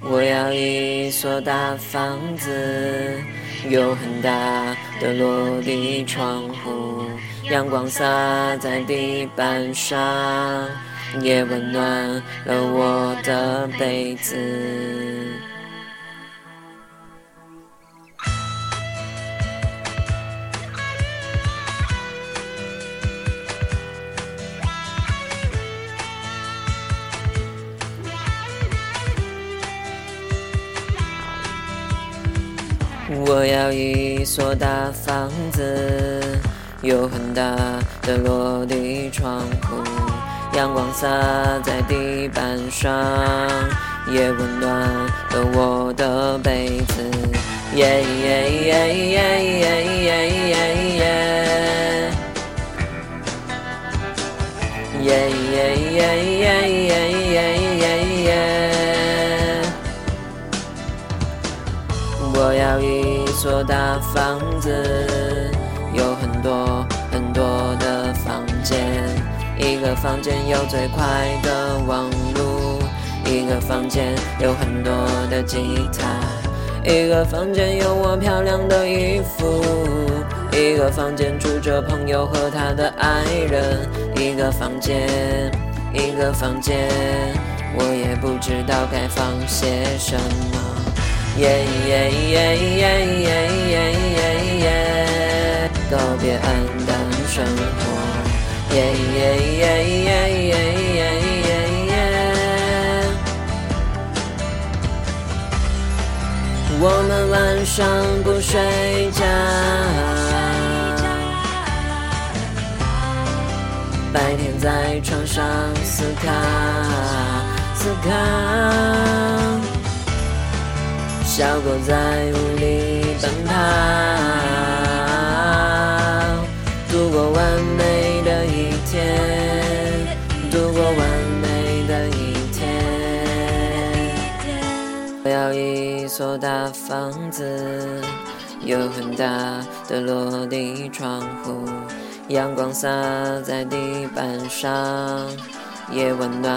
我要一所大房子，有很大的落地窗户，阳光洒在地板上，也温暖了我的被子。我要一所大房子，有很大的落地窗户，阳光洒在地板上，也温暖了我的被子。耶耶耶耶耶耶耶耶，耶耶耶耶耶耶耶。我要一所大房子，有很多很多的房间，一个房间有最快的网路，一个房间有很多的吉他，一个房间有我漂亮的衣服，一个房间住着朋友和他的爱人，一个房间，一个房间，我也不知道该放些什么。耶耶耶耶耶耶耶耶，告别黯淡生活。耶耶耶耶耶耶耶耶，我们晚上不睡觉，白天在床上思考思考。小狗在屋里奔跑，度过完美的一天，度过完美的一天。我要一所大房子，有很大的落地窗户，阳光洒在地板上。也温暖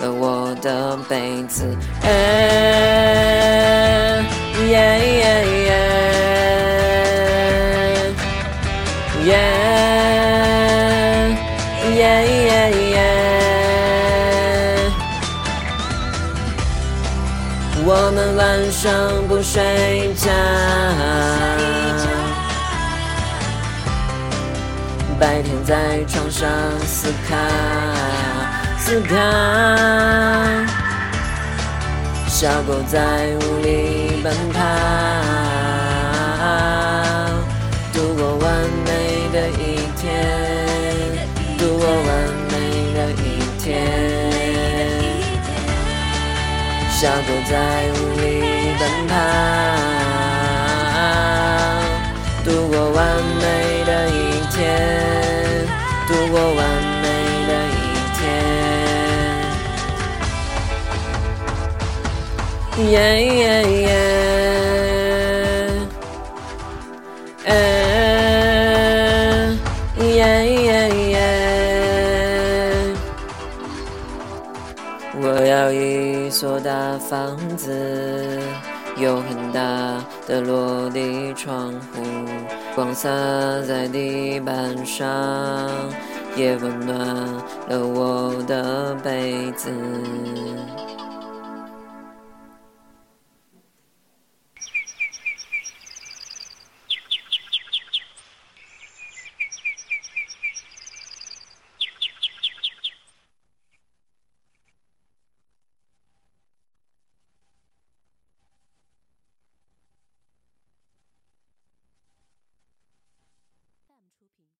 了我的被子。耶耶耶耶耶耶耶，我们晚上不睡觉，白天在床上思考。思考，小狗在屋里奔跑，度过完美的一天，度过完美的一天。小狗在屋里奔跑，度过完美的一天，度过完。耶耶耶，耶耶耶，耶耶耶我要一所大房子，有很大的落地窗户，光洒在地板上，也温暖了我的被子。